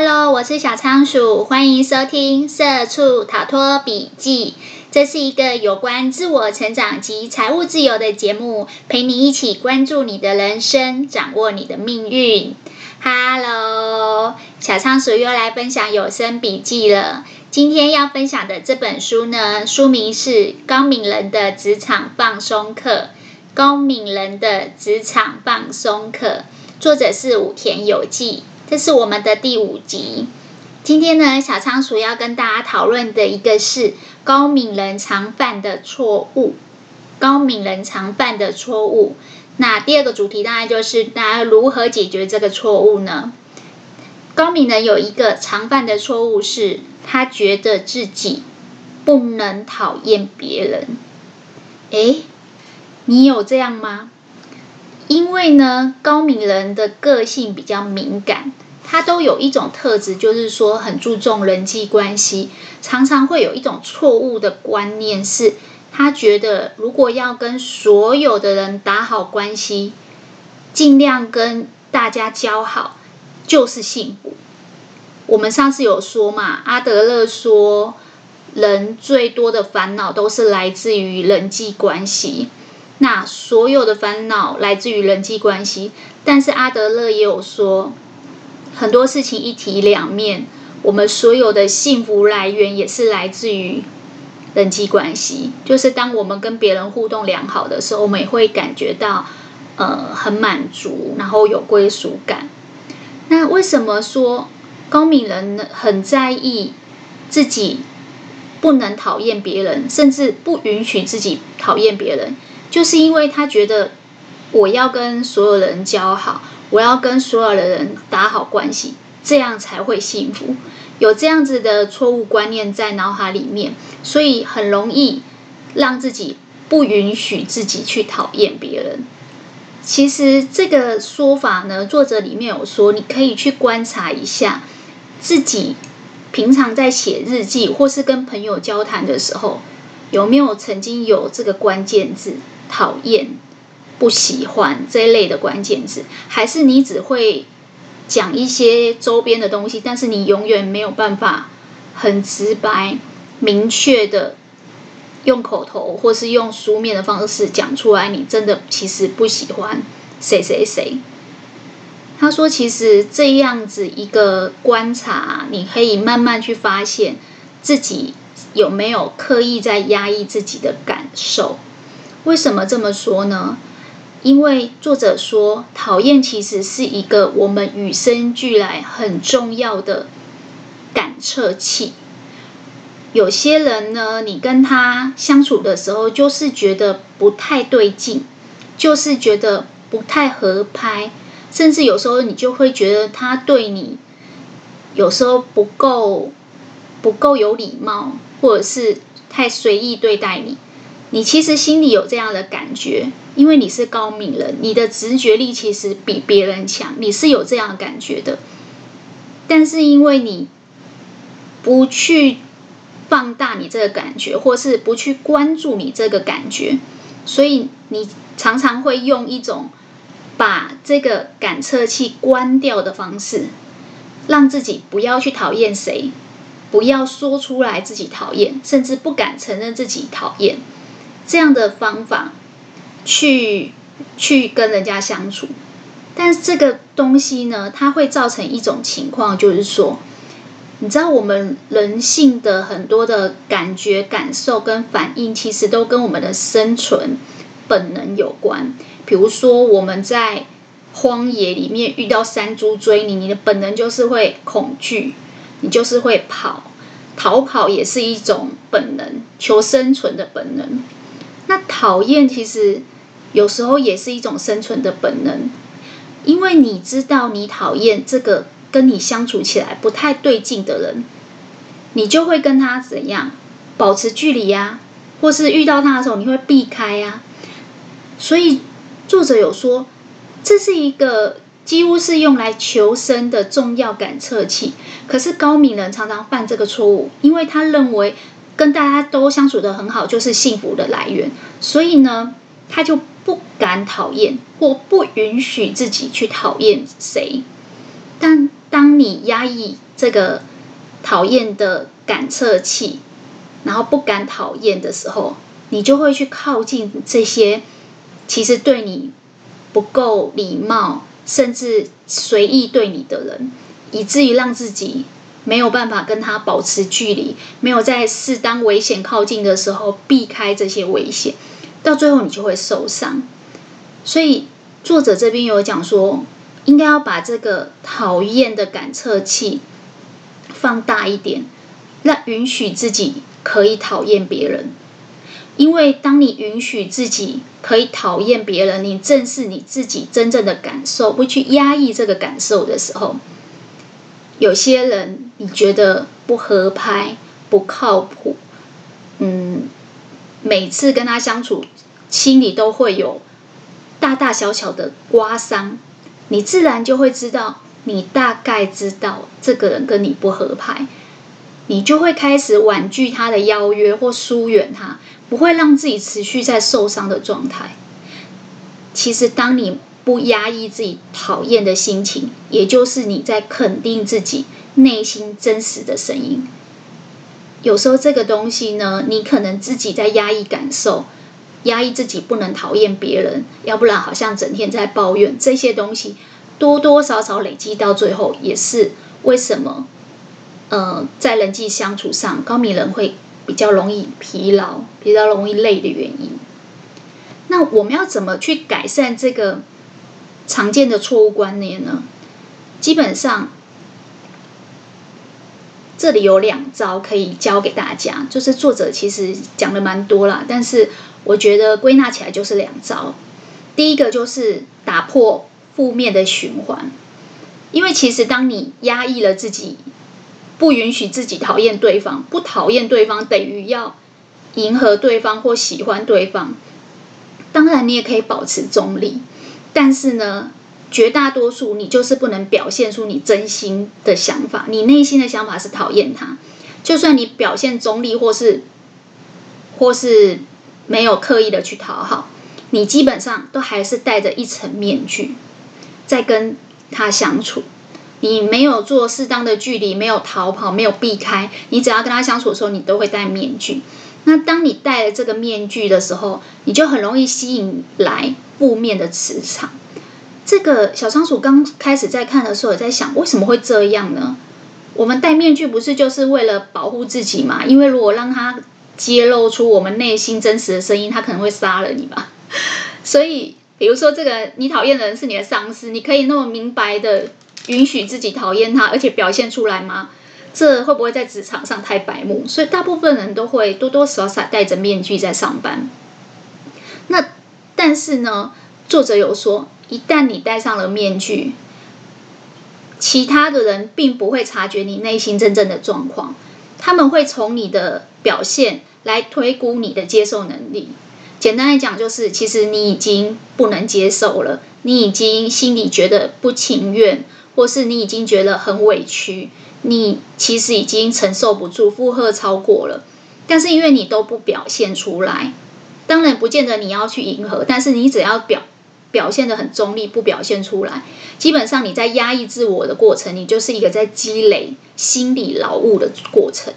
Hello，我是小仓鼠，欢迎收听《社畜逃脱笔记》。这是一个有关自我成长及财务自由的节目，陪你一起关注你的人生，掌握你的命运。Hello，小仓鼠又来分享有声笔记了。今天要分享的这本书呢，书名是《高敏人的职场放松课》。高敏人的职场放松课，作者是武田有纪。这是我们的第五集。今天呢，小仓鼠要跟大家讨论的一个是高敏人常犯的错误。高敏人常犯的错误。那第二个主题当然就是大家如何解决这个错误呢？高敏人有一个常犯的错误是，他觉得自己不能讨厌别人。诶，你有这样吗？因为呢，高敏人的个性比较敏感，他都有一种特质，就是说很注重人际关系，常常会有一种错误的观念，是他觉得如果要跟所有的人打好关系，尽量跟大家交好，就是幸福。我们上次有说嘛，阿德勒说，人最多的烦恼都是来自于人际关系。那所有的烦恼来自于人际关系，但是阿德勒也有说，很多事情一体两面。我们所有的幸福来源也是来自于人际关系，就是当我们跟别人互动良好的时候，我们也会感觉到呃很满足，然后有归属感。那为什么说高敏人很在意自己不能讨厌别人，甚至不允许自己讨厌别人？就是因为他觉得我要跟所有人交好，我要跟所有的人打好关系，这样才会幸福。有这样子的错误观念在脑海里面，所以很容易让自己不允许自己去讨厌别人。其实这个说法呢，作者里面有说，你可以去观察一下自己平常在写日记或是跟朋友交谈的时候，有没有曾经有这个关键字。讨厌、不喜欢这一类的关键字，还是你只会讲一些周边的东西，但是你永远没有办法很直白、明确的用口头或是用书面的方式讲出来，你真的其实不喜欢谁谁谁。他说，其实这样子一个观察，你可以慢慢去发现自己有没有刻意在压抑自己的感受。为什么这么说呢？因为作者说，讨厌其实是一个我们与生俱来很重要的感测器。有些人呢，你跟他相处的时候，就是觉得不太对劲，就是觉得不太合拍，甚至有时候你就会觉得他对你有时候不够不够有礼貌，或者是太随意对待你。你其实心里有这样的感觉，因为你是高敏人，你的直觉力其实比别人强，你是有这样的感觉的。但是因为你不去放大你这个感觉，或是不去关注你这个感觉，所以你常常会用一种把这个感测器关掉的方式，让自己不要去讨厌谁，不要说出来自己讨厌，甚至不敢承认自己讨厌。这样的方法去去跟人家相处，但是这个东西呢，它会造成一种情况，就是说，你知道我们人性的很多的感觉、感受跟反应，其实都跟我们的生存本能有关。比如说，我们在荒野里面遇到山猪追你，你的本能就是会恐惧，你就是会跑，逃跑也是一种本能，求生存的本能。那讨厌其实有时候也是一种生存的本能，因为你知道你讨厌这个跟你相处起来不太对劲的人，你就会跟他怎样保持距离呀，或是遇到他的时候你会避开呀。所以作者有说，这是一个几乎是用来求生的重要感测器。可是高敏人常常犯这个错误，因为他认为。跟大家都相处得很好，就是幸福的来源。所以呢，他就不敢讨厌，或不允许自己去讨厌谁。但当你压抑这个讨厌的感测器，然后不敢讨厌的时候，你就会去靠近这些其实对你不够礼貌，甚至随意对你的人，以至于让自己没有办法跟他保持距离，没有在适当危险靠近的时候避开这些危险，到最后你就会受伤。所以作者这边有讲说，应该要把这个讨厌的感测器放大一点，那允许自己可以讨厌别人。因为当你允许自己可以讨厌别人，你正视你自己真正的感受，不去压抑这个感受的时候，有些人你觉得不合拍、不靠谱，嗯，每次跟他相处，心里都会有大大小小的刮伤，你自然就会知道，你大概知道这个人跟你不合拍，你就会开始婉拒他的邀约或疏远他。不会让自己持续在受伤的状态。其实，当你不压抑自己讨厌的心情，也就是你在肯定自己内心真实的声音。有时候，这个东西呢，你可能自己在压抑感受，压抑自己不能讨厌别人，要不然好像整天在抱怨这些东西，多多少少累积到最后，也是为什么，呃，在人际相处上，高敏人会。比较容易疲劳、比较容易累的原因。那我们要怎么去改善这个常见的错误观念呢？基本上，这里有两招可以教给大家。就是作者其实讲的蛮多啦，但是我觉得归纳起来就是两招。第一个就是打破负面的循环，因为其实当你压抑了自己。不允许自己讨厌对方，不讨厌对方等于要迎合对方或喜欢对方。当然，你也可以保持中立，但是呢，绝大多数你就是不能表现出你真心的想法。你内心的想法是讨厌他，就算你表现中立或是或是没有刻意的去讨好，你基本上都还是戴着一层面具在跟他相处。你没有做适当的距离，没有逃跑，没有避开，你只要跟他相处的时候，你都会戴面具。那当你戴了这个面具的时候，你就很容易吸引来负面的磁场。这个小仓鼠刚开始在看的时候，也在想，为什么会这样呢？我们戴面具不是就是为了保护自己吗？因为如果让他揭露出我们内心真实的声音，他可能会杀了你吧。所以，比如说这个你讨厌的人是你的上司，你可以那么明白的。允许自己讨厌他，而且表现出来吗？这会不会在职场上太白目？所以大部分人都会多多少少戴着面具在上班。那但是呢，作者有说，一旦你戴上了面具，其他的人并不会察觉你内心真正的状况，他们会从你的表现来推估你的接受能力。简单来讲，就是其实你已经不能接受了，你已经心里觉得不情愿。或是你已经觉得很委屈，你其实已经承受不住，负荷超过了，但是因为你都不表现出来，当然不见得你要去迎合，但是你只要表表现得很中立，不表现出来，基本上你在压抑自我的过程，你就是一个在积累心理劳务的过程。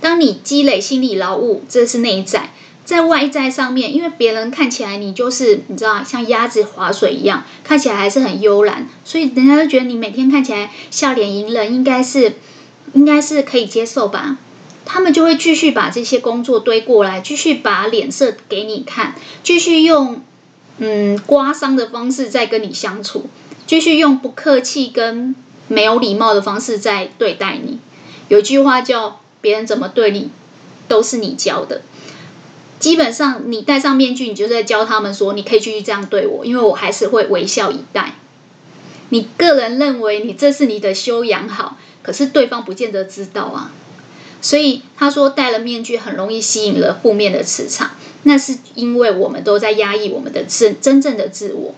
当你积累心理劳务，这是内在。在外在上面，因为别人看起来你就是你知道，像鸭子划水一样，看起来还是很悠然，所以人家就觉得你每天看起来笑脸迎人，应该是应该是可以接受吧？他们就会继续把这些工作堆过来，继续把脸色给你看，继续用嗯刮伤的方式在跟你相处，继续用不客气跟没有礼貌的方式在对待你。有句话叫“别人怎么对你，都是你教的”。基本上，你戴上面具，你就在教他们说，你可以继续这样对我，因为我还是会微笑以待。你个人认为你这是你的修养好，可是对方不见得知道啊。所以他说戴了面具很容易吸引了负面的磁场，那是因为我们都在压抑我们的真真正的自我。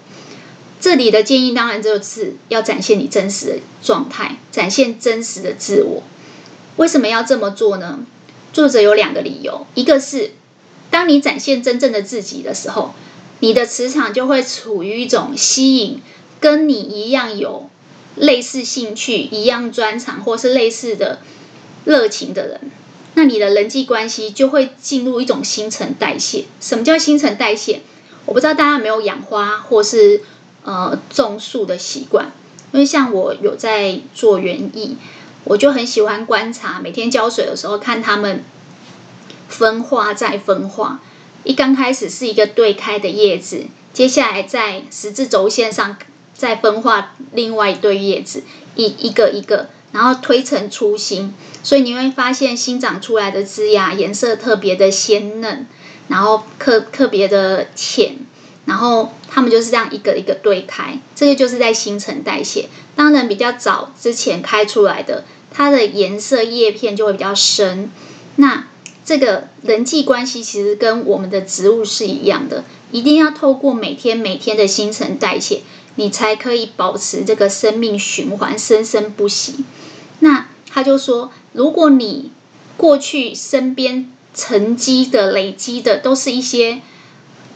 这里的建议当然就是要展现你真实的状态，展现真实的自我。为什么要这么做呢？作者有两个理由，一个是。当你展现真正的自己的时候，你的磁场就会处于一种吸引跟你一样有类似兴趣、一样专长或是类似的热情的人，那你的人际关系就会进入一种新陈代谢。什么叫新陈代谢？我不知道大家有没有养花或是呃种树的习惯，因为像我有在做园艺，我就很喜欢观察，每天浇水的时候看它们分化再分化。一刚开始是一个对开的叶子，接下来在十字轴线上再分化另外一对叶子，一一个一个，然后推陈出新，所以你会发现新长出来的枝芽颜色特别的鲜嫩，然后特特别的浅，然后它们就是这样一个一个对开，这个就是在新陈代谢。当然比较早之前开出来的，它的颜色叶片就会比较深，那。这个人际关系其实跟我们的植物是一样的，一定要透过每天每天的新陈代谢，你才可以保持这个生命循环生生不息。那他就说，如果你过去身边沉积的、累积的都是一些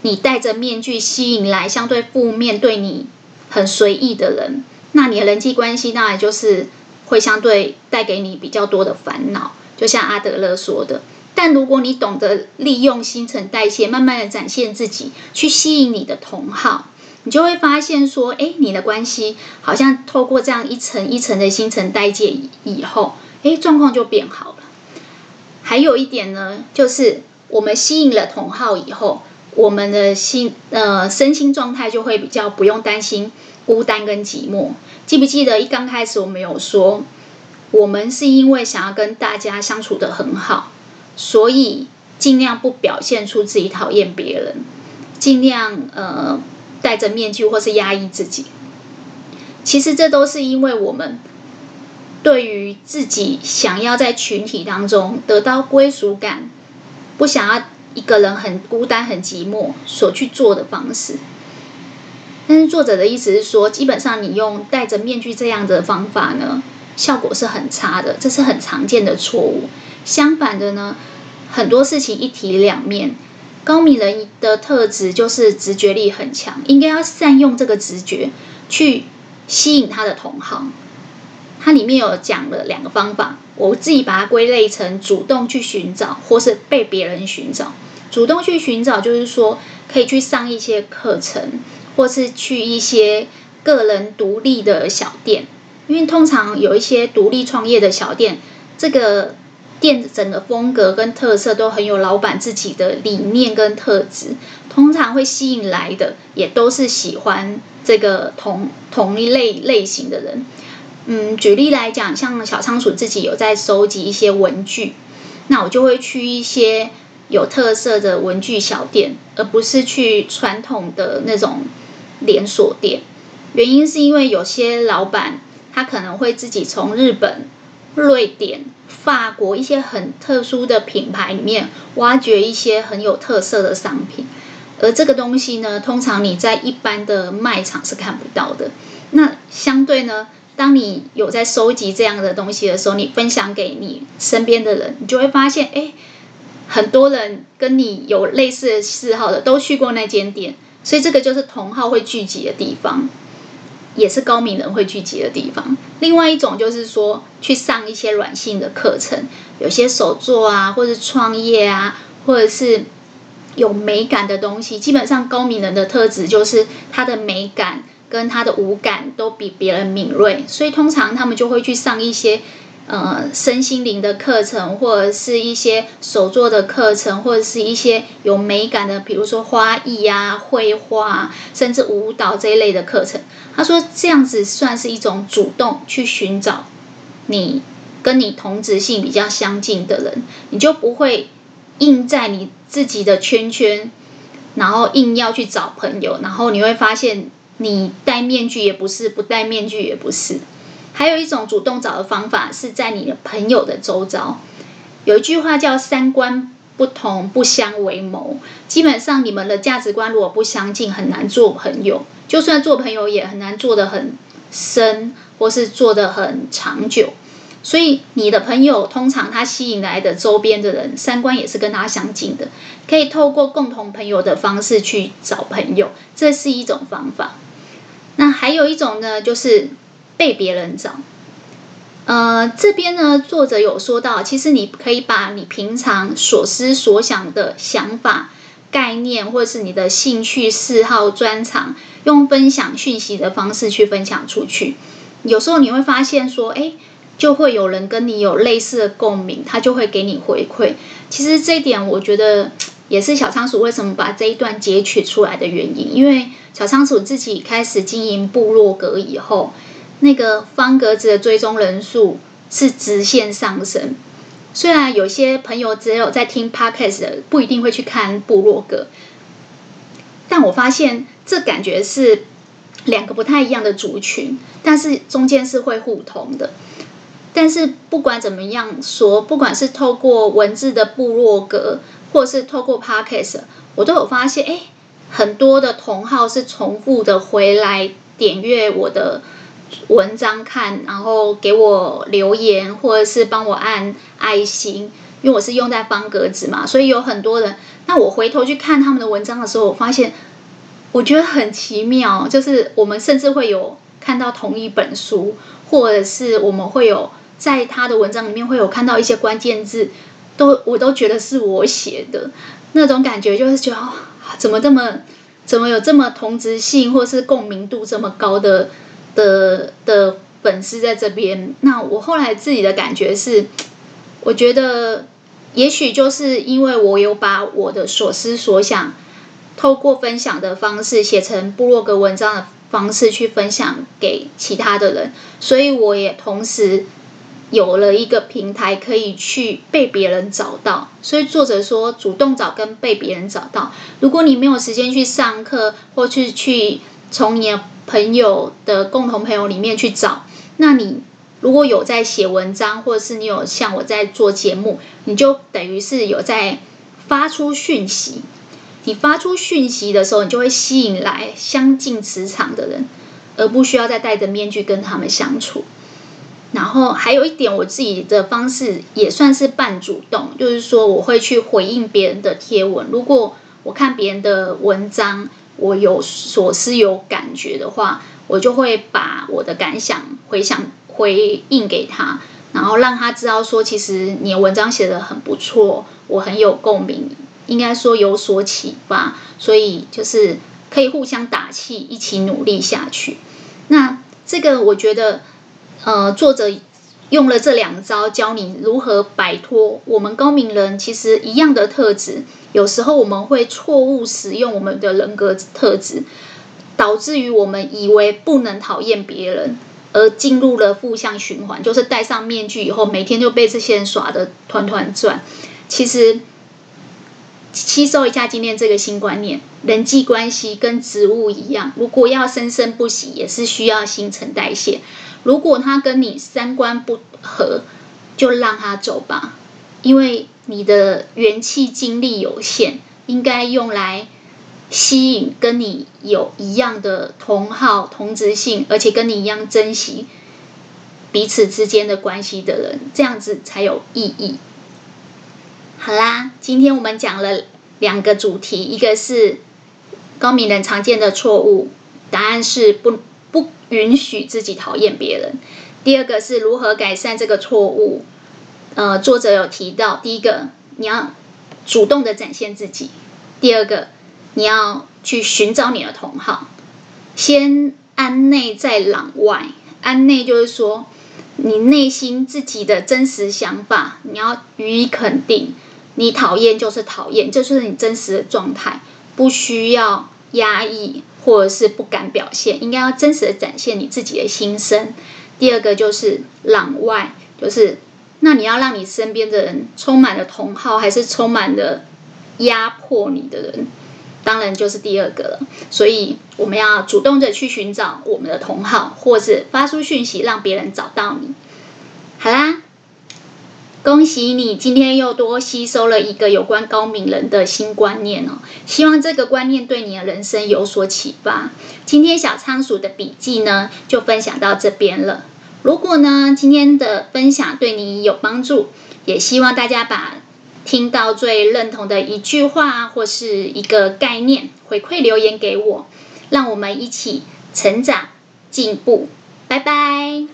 你戴着面具吸引来相对负面、对你很随意的人，那你的人际关系当然就是会相对带给你比较多的烦恼。就像阿德勒说的。但如果你懂得利用新陈代谢，慢慢的展现自己，去吸引你的同好，你就会发现说，哎，你的关系好像透过这样一层一层的新陈代谢以后，哎，状况就变好了。还有一点呢，就是我们吸引了同好以后，我们的心呃身心状态就会比较不用担心孤单跟寂寞。记不记得一刚开始我们有说，我们是因为想要跟大家相处得很好。所以尽量不表现出自己讨厌别人，尽量呃戴着面具或是压抑自己。其实这都是因为我们对于自己想要在群体当中得到归属感，不想要一个人很孤单很寂寞所去做的方式。但是作者的意思是说，基本上你用戴着面具这样的方法呢，效果是很差的，这是很常见的错误。相反的呢，很多事情一体两面。高敏人的特质就是直觉力很强，应该要善用这个直觉去吸引他的同行。它里面有讲了两个方法，我自己把它归类成主动去寻找，或是被别人寻找。主动去寻找就是说，可以去上一些课程，或是去一些个人独立的小店，因为通常有一些独立创业的小店，这个。店整个风格跟特色都很有老板自己的理念跟特质，通常会吸引来的也都是喜欢这个同同一类类型的人。嗯，举例来讲，像小仓鼠自己有在收集一些文具，那我就会去一些有特色的文具小店，而不是去传统的那种连锁店。原因是因为有些老板他可能会自己从日本、瑞典。法国一些很特殊的品牌里面挖掘一些很有特色的商品，而这个东西呢，通常你在一般的卖场是看不到的。那相对呢，当你有在收集这样的东西的时候，你分享给你身边的人，你就会发现，哎，很多人跟你有类似的嗜好的都去过那间店，所以这个就是同好会聚集的地方。也是高敏人会聚集的地方。另外一种就是说，去上一些软性的课程，有些手作啊，或者创业啊，或者是有美感的东西。基本上高敏人的特质就是他的美感跟他的五感都比别人敏锐，所以通常他们就会去上一些呃身心灵的课程，或者是一些手作的课程，或者是一些有美感的，比如说花艺啊、绘画，甚至舞蹈这一类的课程。他说：“这样子算是一种主动去寻找你跟你同质性比较相近的人，你就不会硬在你自己的圈圈，然后硬要去找朋友，然后你会发现你戴面具也不是，不戴面具也不是。还有一种主动找的方法是在你的朋友的周遭。有一句话叫‘三观’。”不同不相为谋，基本上你们的价值观如果不相近，很难做朋友。就算做朋友，也很难做得很深，或是做得很长久。所以你的朋友通常他吸引来的周边的人，三观也是跟他相近的，可以透过共同朋友的方式去找朋友，这是一种方法。那还有一种呢，就是被别人找。呃，这边呢，作者有说到，其实你可以把你平常所思所想的想法、概念，或者是你的兴趣、嗜好、专长，用分享讯息的方式去分享出去。有时候你会发现说，哎，就会有人跟你有类似的共鸣，他就会给你回馈。其实这一点，我觉得 也是小仓鼠为什么把这一段截取出来的原因，因为小仓鼠自己开始经营部落格以后。那个方格子的追踪人数是直线上升。虽然有些朋友只有在听 Podcast 的，不一定会去看部落格，但我发现这感觉是两个不太一样的族群，但是中间是会互通的。但是不管怎么样说，不管是透过文字的部落格，或是透过 Podcast，我都有发现，哎，很多的同号是重复的回来点阅我的。文章看，然后给我留言，或者是帮我按爱心，因为我是用在方格子嘛，所以有很多人。那我回头去看他们的文章的时候，我发现我觉得很奇妙，就是我们甚至会有看到同一本书，或者是我们会有在他的文章里面会有看到一些关键字，都我都觉得是我写的，那种感觉就是觉得怎么这么怎么有这么同质性，或是共鸣度这么高的。的的粉丝在这边，那我后来自己的感觉是，我觉得也许就是因为我有把我的所思所想，透过分享的方式写成部落格文章的方式去分享给其他的人，所以我也同时有了一个平台可以去被别人找到。所以作者说，主动找跟被别人找到，如果你没有时间去上课或去去从你的朋友的共同朋友里面去找，那你如果有在写文章，或者是你有像我在做节目，你就等于是有在发出讯息。你发出讯息的时候，你就会吸引来相近磁场的人，而不需要再戴着面具跟他们相处。然后还有一点，我自己的方式也算是半主动，就是说我会去回应别人的贴文。如果我看别人的文章，我有所思有感觉的话，我就会把我的感想回想回应给他，然后让他知道说，其实你的文章写得很不错，我很有共鸣，应该说有所启发，所以就是可以互相打气，一起努力下去。那这个我觉得，呃，作者用了这两招教你如何摆脱我们高明人其实一样的特质。有时候我们会错误使用我们的人格特质，导致于我们以为不能讨厌别人，而进入了负向循环，就是戴上面具以后，每天就被这些人耍得团团转。其实，吸收一下今天这个新观念，人际关系跟植物一样，如果要生生不息，也是需要新陈代谢。如果他跟你三观不合，就让他走吧，因为。你的元气精力有限，应该用来吸引跟你有一样的同好、同质性，而且跟你一样珍惜彼此之间的关系的人，这样子才有意义。好啦，今天我们讲了两个主题，一个是高敏人常见的错误，答案是不允许自己讨厌别人；第二个是如何改善这个错误。呃，作者有提到，第一个，你要主动的展现自己；第二个，你要去寻找你的同好。先安内再攘外，安内就是说，你内心自己的真实想法，你要予以肯定。你讨厌就是讨厌，这就是你真实的状态，不需要压抑或者是不敢表现，应该要真实的展现你自己的心声。第二个就是攘外，就是。那你要让你身边的人充满了同好，还是充满了压迫你的人？当然就是第二个了。所以我们要主动的去寻找我们的同好，或是发出讯息让别人找到你。恭喜你今天又多吸收了一个有关高敏人的新观念哦。希望这个观念对你的人生有所启发。今天小仓鼠的笔记呢，就分享到这边了。如果呢，今天的分享对你有帮助，也希望大家把听到最认同的一句话或是一个概念回馈留言给我，让我们一起成长进步。拜拜。